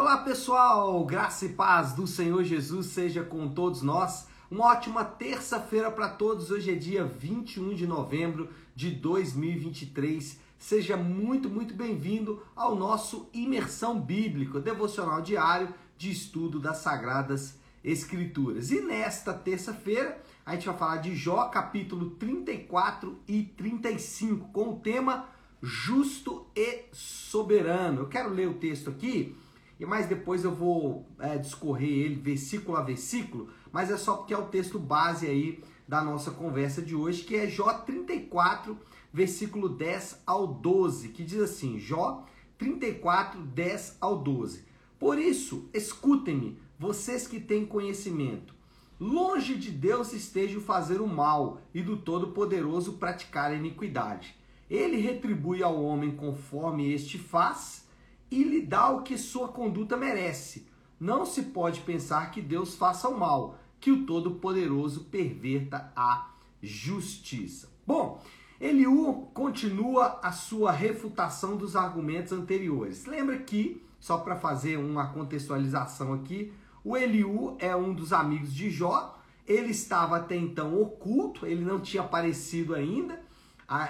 Olá pessoal, graça e paz do Senhor Jesus seja com todos nós. Uma ótima terça-feira para todos. Hoje é dia 21 de novembro de 2023. Seja muito, muito bem-vindo ao nosso Imersão Bíblica, devocional diário de estudo das Sagradas Escrituras. E nesta terça-feira a gente vai falar de Jó, capítulo 34 e 35, com o tema Justo e Soberano. Eu quero ler o texto aqui e mais depois eu vou é, discorrer ele versículo a versículo, mas é só porque é o texto base aí da nossa conversa de hoje, que é Jó 34, versículo 10 ao 12, que diz assim: Jó 34, 10 ao 12. Por isso, escutem-me, vocês que têm conhecimento. Longe de Deus esteja o fazer o mal e do Todo-Poderoso praticar a iniquidade. Ele retribui ao homem conforme este faz e lhe dá o que sua conduta merece. Não se pode pensar que Deus faça o mal, que o Todo-Poderoso perverta a justiça. Bom, Eliú continua a sua refutação dos argumentos anteriores. Lembra que, só para fazer uma contextualização aqui, o Eliú é um dos amigos de Jó. Ele estava até então oculto, ele não tinha aparecido ainda,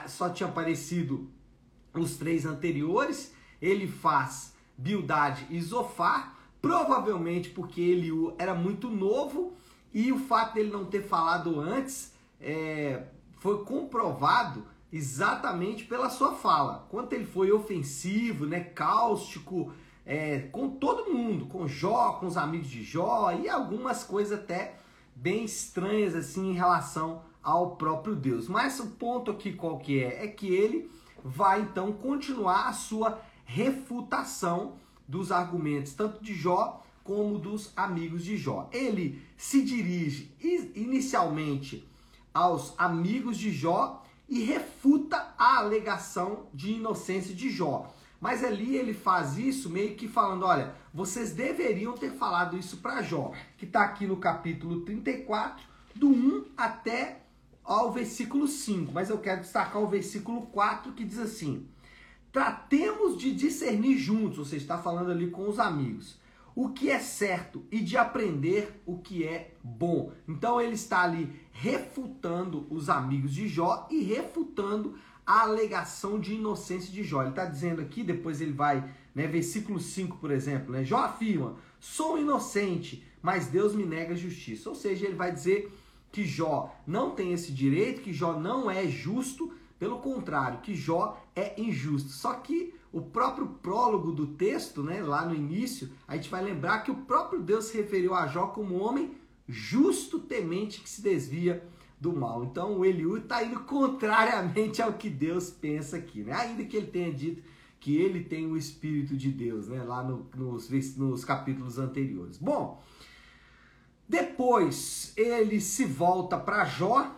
só tinha aparecido os três anteriores ele faz Bildade e Zofar, provavelmente porque ele era muito novo e o fato dele não ter falado antes é, foi comprovado exatamente pela sua fala. Quanto ele foi ofensivo, né, cáustico, é, com todo mundo, com Jó, com os amigos de Jó e algumas coisas até bem estranhas assim em relação ao próprio Deus. Mas o ponto aqui qual que é? É que ele vai então continuar a sua refutação dos argumentos tanto de Jó como dos amigos de Jó. Ele se dirige inicialmente aos amigos de Jó e refuta a alegação de inocência de Jó. Mas ali ele faz isso meio que falando, olha, vocês deveriam ter falado isso para Jó, que está aqui no capítulo 34, do 1 até ao versículo 5. Mas eu quero destacar o versículo 4 que diz assim: Tratemos de discernir juntos, você está falando ali com os amigos, o que é certo e de aprender o que é bom. Então ele está ali refutando os amigos de Jó e refutando a alegação de inocência de Jó. Ele está dizendo aqui, depois ele vai, né, versículo 5, por exemplo, né, Jó afirma: sou inocente, mas Deus me nega justiça. Ou seja, ele vai dizer que Jó não tem esse direito, que Jó não é justo, pelo contrário, que Jó é injusto. Só que o próprio prólogo do texto, né, lá no início, a gente vai lembrar que o próprio Deus se referiu a Jó como homem justo, temente, que se desvia do mal. Então o Eliú está indo contrariamente ao que Deus pensa aqui, né? Ainda que ele tenha dito que ele tem o Espírito de Deus, né? Lá no, nos, nos capítulos anteriores. Bom, depois ele se volta para Jó,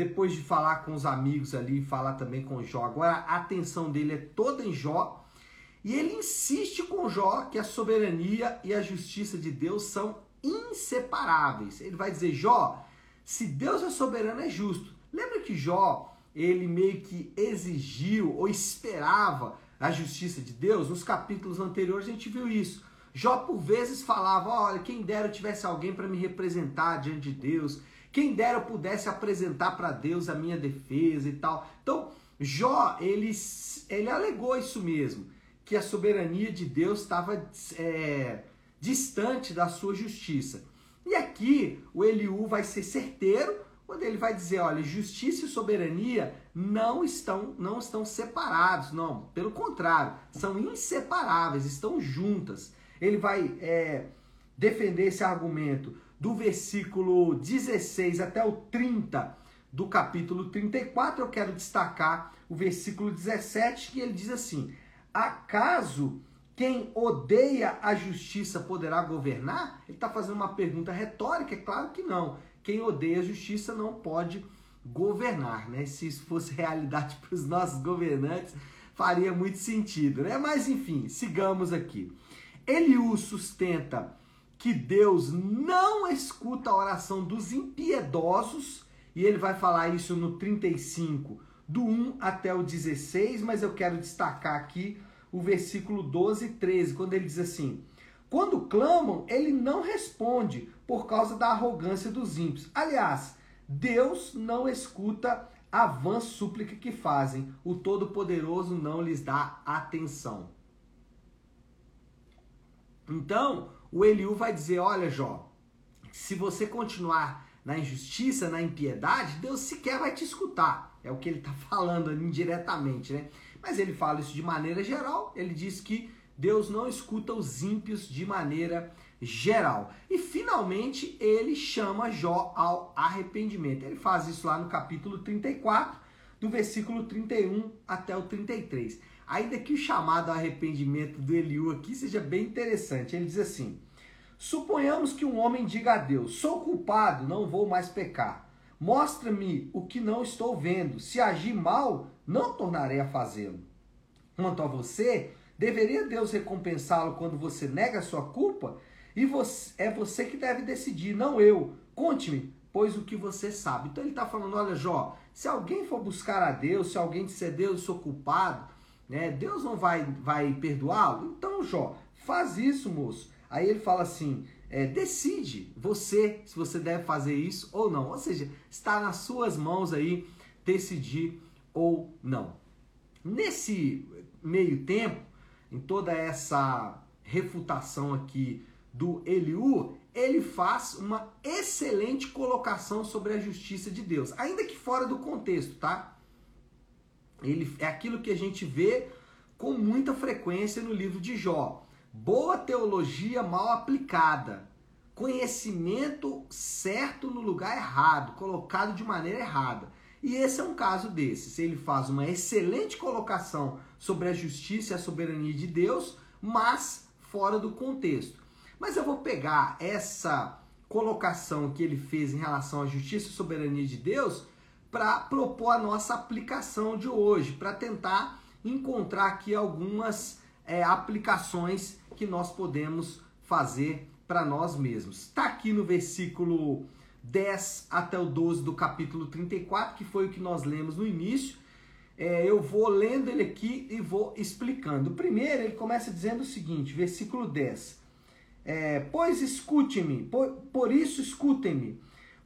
depois de falar com os amigos ali, falar também com Jó. Agora a atenção dele é toda em Jó. E ele insiste com Jó que a soberania e a justiça de Deus são inseparáveis. Ele vai dizer: Jó, se Deus é soberano, é justo. Lembra que Jó, ele meio que exigiu ou esperava a justiça de Deus? Nos capítulos anteriores a gente viu isso. Jó por vezes falava: Olha, quem dera eu tivesse alguém para me representar diante de Deus quem dera eu pudesse apresentar para Deus a minha defesa e tal. Então, Jó, ele, ele alegou isso mesmo, que a soberania de Deus estava é, distante da sua justiça. E aqui o Eliú vai ser certeiro quando ele vai dizer, olha, justiça e soberania não estão não estão separados, não, pelo contrário, são inseparáveis, estão juntas. Ele vai é, defender esse argumento do versículo 16 até o 30 do capítulo 34, eu quero destacar o versículo 17, que ele diz assim: Acaso quem odeia a justiça poderá governar? Ele está fazendo uma pergunta retórica, é claro que não. Quem odeia a justiça não pode governar, né? Se isso fosse realidade para os nossos governantes, faria muito sentido, né? Mas enfim, sigamos aqui. Eliú sustenta que Deus não escuta a oração dos impiedosos, e ele vai falar isso no 35, do 1 até o 16, mas eu quero destacar aqui o versículo 12 e 13, quando ele diz assim: Quando clamam, ele não responde por causa da arrogância dos ímpios. Aliás, Deus não escuta a vã súplica que fazem. O Todo-Poderoso não lhes dá atenção. Então, o Eliú vai dizer: Olha, Jó, se você continuar na injustiça, na impiedade, Deus sequer vai te escutar. É o que ele está falando indiretamente, né? Mas ele fala isso de maneira geral. Ele diz que Deus não escuta os ímpios de maneira geral. E finalmente ele chama Jó ao arrependimento. Ele faz isso lá no capítulo 34, do versículo 31 até o 33. Ainda que o chamado arrependimento do Eliú aqui seja bem interessante. Ele diz assim: Suponhamos que um homem diga a Deus: Sou culpado, não vou mais pecar. Mostra-me o que não estou vendo. Se agir mal, não tornarei a fazê-lo. Quanto a você, Deveria Deus recompensá-lo quando você nega sua culpa? E você, é você que deve decidir, não eu. Conte-me, pois o que você sabe. Então ele está falando: olha, Jó, se alguém for buscar a Deus, se alguém disser Deus, eu sou culpado, né, Deus não vai, vai perdoá-lo? Então, Jó, faz isso, moço. Aí ele fala assim: é, decide você se você deve fazer isso ou não. Ou seja, está nas suas mãos aí decidir ou não. Nesse meio tempo, em toda essa refutação aqui do Eliú, ele faz uma excelente colocação sobre a justiça de Deus, ainda que fora do contexto, tá? Ele é aquilo que a gente vê com muita frequência no livro de Jó. Boa teologia mal aplicada, conhecimento certo no lugar errado, colocado de maneira errada. E esse é um caso desses. Ele faz uma excelente colocação sobre a justiça e a soberania de Deus, mas fora do contexto. Mas eu vou pegar essa colocação que ele fez em relação à justiça e soberania de Deus para propor a nossa aplicação de hoje, para tentar encontrar aqui algumas é, aplicações que nós podemos fazer para nós mesmos. Está aqui no versículo 10 até o 12 do capítulo 34, que foi o que nós lemos no início. É, eu vou lendo ele aqui e vou explicando. Primeiro, ele começa dizendo o seguinte, versículo 10. É, pois escute-me, por, por isso escutem-me,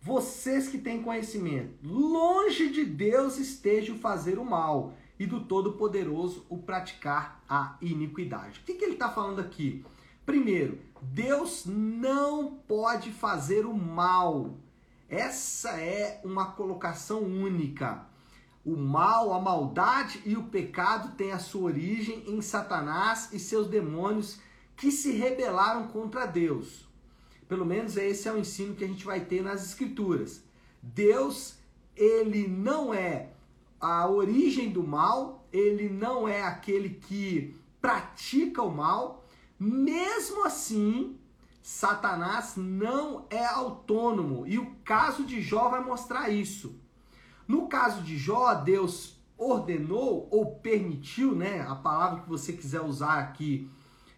vocês que têm conhecimento. Longe de Deus esteja o fazer o mal, e do Todo-Poderoso o praticar a iniquidade. O que, que ele está falando aqui? Primeiro, Deus não pode fazer o mal. Essa é uma colocação única. O mal, a maldade e o pecado têm a sua origem em Satanás e seus demônios que se rebelaram contra Deus. Pelo menos esse é o ensino que a gente vai ter nas escrituras. Deus, ele não é a origem do mal, ele não é aquele que pratica o mal, mesmo assim, Satanás não é autônomo e o caso de Jó vai mostrar isso. No caso de Jó, Deus ordenou ou permitiu, né? A palavra que você quiser usar aqui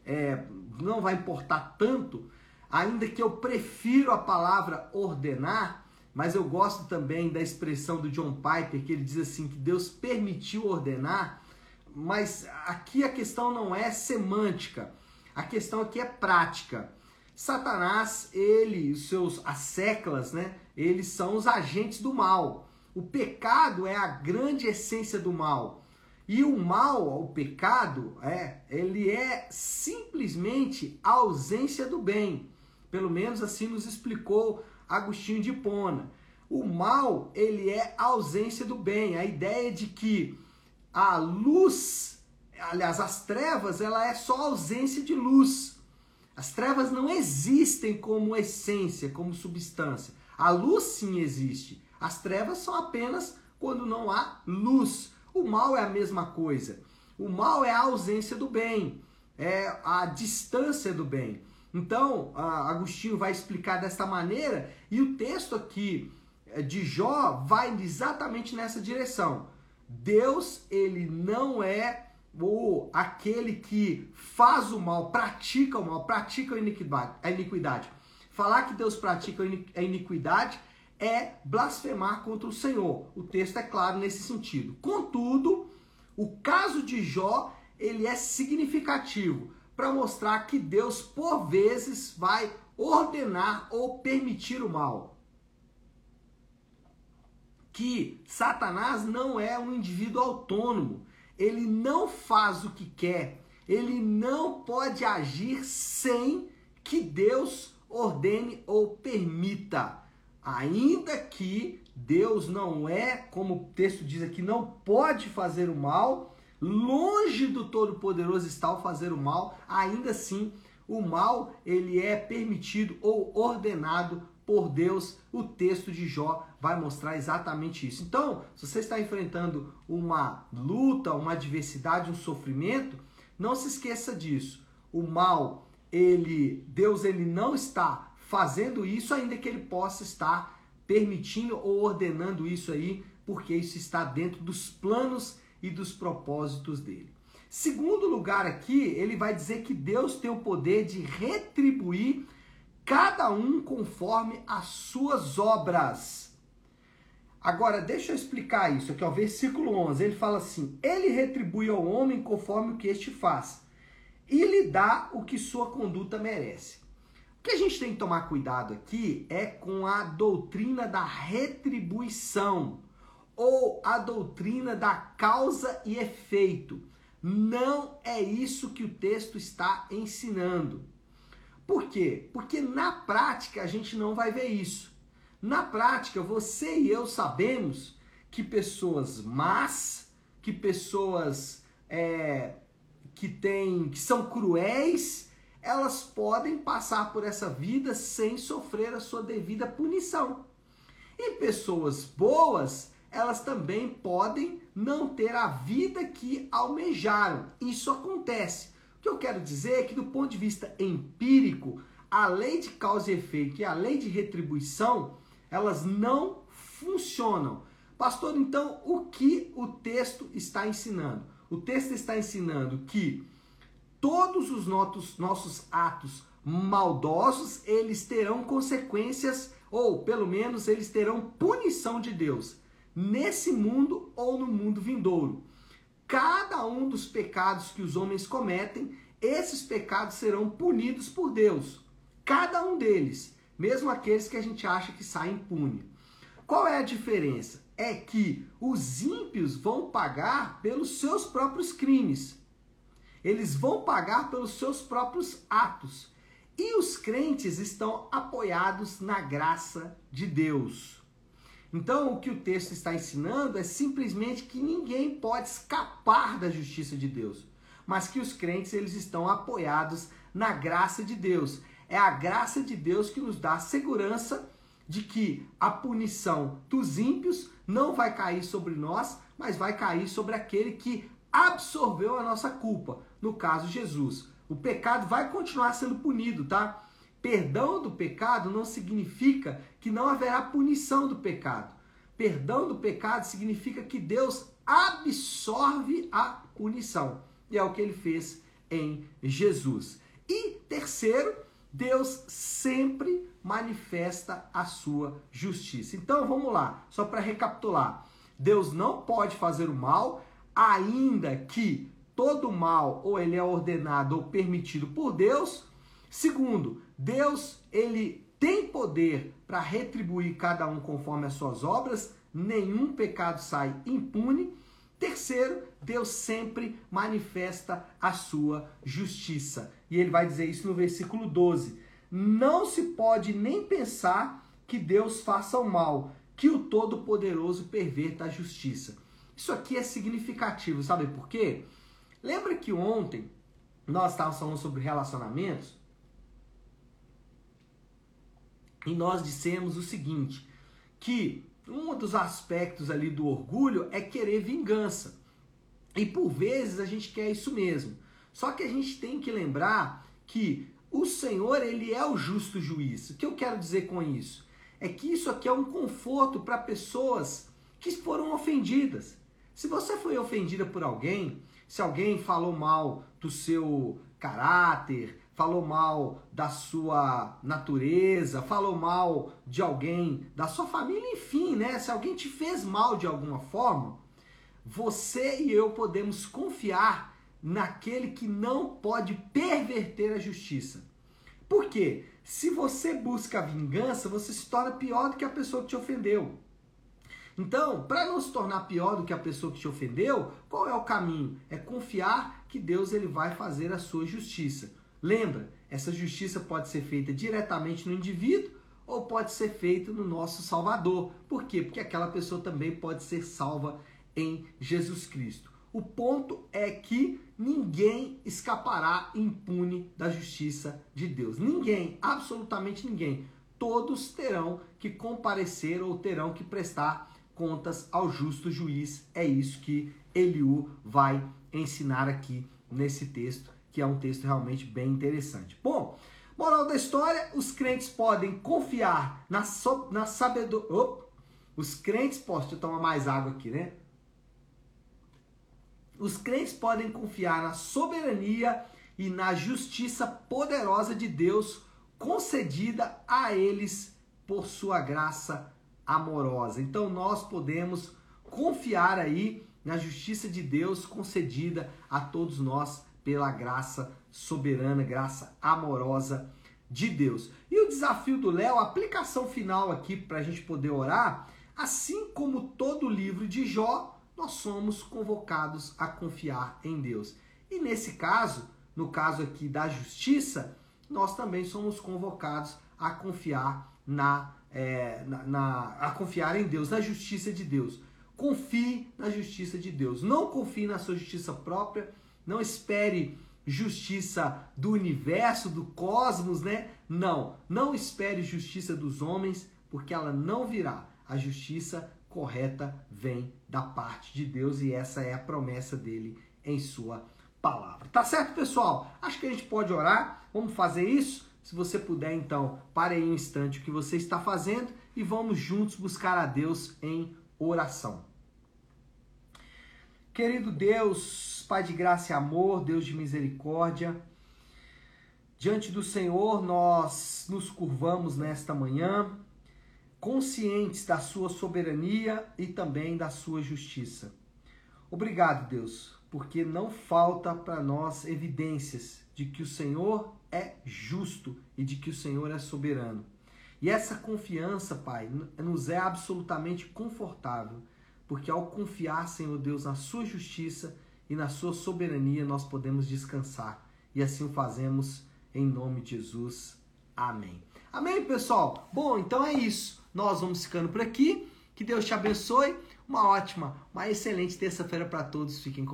é, não vai importar tanto, ainda que eu prefiro a palavra ordenar, mas eu gosto também da expressão do John Piper, que ele diz assim que Deus permitiu ordenar, mas aqui a questão não é semântica. A questão aqui é prática. Satanás, ele, os seus asseclas, né? Eles são os agentes do mal. O pecado é a grande essência do mal. E o mal, o pecado, é, ele é simplesmente a ausência do bem. Pelo menos assim nos explicou Agostinho de Hipona. O mal, ele é a ausência do bem. A ideia de que a luz aliás, as trevas, ela é só ausência de luz. As trevas não existem como essência, como substância. A luz sim existe. As trevas são apenas quando não há luz. O mal é a mesma coisa. O mal é a ausência do bem, é a distância do bem. Então, Agostinho vai explicar desta maneira e o texto aqui eh, de Jó vai exatamente nessa direção. Deus, ele não é ou aquele que faz o mal, pratica o mal, pratica a iniquidade. Falar que Deus pratica a iniquidade é blasfemar contra o Senhor. O texto é claro nesse sentido. Contudo, o caso de Jó, ele é significativo, para mostrar que Deus, por vezes, vai ordenar ou permitir o mal. Que Satanás não é um indivíduo autônomo, ele não faz o que quer, ele não pode agir sem que Deus ordene ou permita. Ainda que Deus não é, como o texto diz aqui, não pode fazer o mal, longe do Todo-Poderoso está o fazer o mal, ainda assim o mal ele é permitido ou ordenado por Deus. O texto de Jó vai mostrar exatamente isso. Então, se você está enfrentando uma luta, uma adversidade, um sofrimento, não se esqueça disso. O mal, ele, Deus ele não está fazendo isso ainda que ele possa estar permitindo ou ordenando isso aí, porque isso está dentro dos planos e dos propósitos dele. Segundo lugar aqui, ele vai dizer que Deus tem o poder de retribuir cada um conforme as suas obras. Agora, deixa eu explicar isso aqui, ó, versículo 11. Ele fala assim: Ele retribui ao homem conforme o que este faz, e lhe dá o que sua conduta merece. O que a gente tem que tomar cuidado aqui é com a doutrina da retribuição ou a doutrina da causa e efeito. Não é isso que o texto está ensinando. Por quê? Porque na prática a gente não vai ver isso. Na prática, você e eu sabemos que pessoas más, que pessoas é, que têm, que são cruéis, elas podem passar por essa vida sem sofrer a sua devida punição. E pessoas boas, elas também podem não ter a vida que almejaram. Isso acontece. O que eu quero dizer é que, do ponto de vista empírico, a lei de causa e efeito e a lei de retribuição, elas não funcionam. Pastor, então, o que o texto está ensinando? O texto está ensinando que todos os nossos atos maldosos, eles terão consequências, ou pelo menos eles terão punição de Deus nesse mundo ou no mundo vindouro. Cada um dos pecados que os homens cometem, esses pecados serão punidos por Deus. Cada um deles, mesmo aqueles que a gente acha que saem impune. Qual é a diferença? É que os ímpios vão pagar pelos seus próprios crimes. Eles vão pagar pelos seus próprios atos. E os crentes estão apoiados na graça de Deus. Então, o que o texto está ensinando é simplesmente que ninguém pode escapar da justiça de Deus, mas que os crentes eles estão apoiados na graça de Deus. É a graça de Deus que nos dá a segurança de que a punição dos ímpios não vai cair sobre nós, mas vai cair sobre aquele que absorveu a nossa culpa, no caso Jesus. O pecado vai continuar sendo punido, tá? Perdão do pecado não significa que não haverá punição do pecado. Perdão do pecado significa que Deus absorve a punição. E é o que ele fez em Jesus. E terceiro, Deus sempre manifesta a sua justiça. Então vamos lá, só para recapitular. Deus não pode fazer o mal, ainda que todo mal ou ele é ordenado ou permitido por Deus. Segundo, Deus, ele tem poder para retribuir cada um conforme as suas obras, nenhum pecado sai impune. Terceiro, Deus sempre manifesta a sua justiça. E ele vai dizer isso no versículo 12. Não se pode nem pensar que Deus faça o mal, que o Todo-Poderoso perverta a justiça. Isso aqui é significativo, sabe por quê? Lembra que ontem nós estávamos falando sobre relacionamentos? E nós dissemos o seguinte, que um dos aspectos ali do orgulho é querer vingança. E por vezes a gente quer isso mesmo. Só que a gente tem que lembrar que o Senhor, ele é o justo juiz. O que eu quero dizer com isso? É que isso aqui é um conforto para pessoas que foram ofendidas. Se você foi ofendida por alguém, se alguém falou mal do seu caráter, falou mal da sua natureza, falou mal de alguém, da sua família, enfim, né? Se alguém te fez mal de alguma forma, você e eu podemos confiar naquele que não pode perverter a justiça. Por quê? Se você busca vingança, você se torna pior do que a pessoa que te ofendeu. Então, para não se tornar pior do que a pessoa que te ofendeu, qual é o caminho? É confiar que Deus ele vai fazer a sua justiça. Lembra, essa justiça pode ser feita diretamente no indivíduo ou pode ser feita no nosso Salvador. Por quê? Porque aquela pessoa também pode ser salva em Jesus Cristo. O ponto é que ninguém escapará impune da justiça de Deus. Ninguém, absolutamente ninguém. Todos terão que comparecer ou terão que prestar contas ao justo juiz. É isso que Eliú vai ensinar aqui nesse texto, que é um texto realmente bem interessante. Bom, moral da história: os crentes podem confiar na, so, na sabedoria. Os crentes, posso eu tomar mais água aqui, né? Os crentes podem confiar na soberania e na justiça poderosa de Deus concedida a eles por sua graça amorosa. Então nós podemos confiar aí na justiça de Deus concedida a todos nós pela graça soberana, graça amorosa de Deus. E o desafio do Léo, a aplicação final aqui para a gente poder orar, assim como todo o livro de Jó, nós somos convocados a confiar em Deus. E nesse caso, no caso aqui da justiça, nós também somos convocados a confiar na é, na, na, a confiar em Deus, na justiça de Deus. Confie na justiça de Deus. Não confie na sua justiça própria. Não espere justiça do universo, do cosmos, né? Não. Não espere justiça dos homens, porque ela não virá. A justiça correta vem da parte de Deus e essa é a promessa dele em sua palavra. Tá certo, pessoal? Acho que a gente pode orar. Vamos fazer isso? Se você puder, então, pare aí um instante o que você está fazendo e vamos juntos buscar a Deus em oração. Querido Deus, Pai de graça e amor, Deus de misericórdia, diante do Senhor nós nos curvamos nesta manhã, conscientes da Sua soberania e também da Sua justiça. Obrigado, Deus, porque não falta para nós evidências de que o Senhor é justo e de que o Senhor é soberano. E essa confiança, Pai, nos é absolutamente confortável, porque ao confiar, Senhor Deus, na Sua justiça e na Sua soberania, nós podemos descansar. E assim o fazemos em nome de Jesus. Amém. Amém, pessoal? Bom, então é isso. Nós vamos ficando por aqui. Que Deus te abençoe. Uma ótima, uma excelente terça-feira para todos. Fiquem com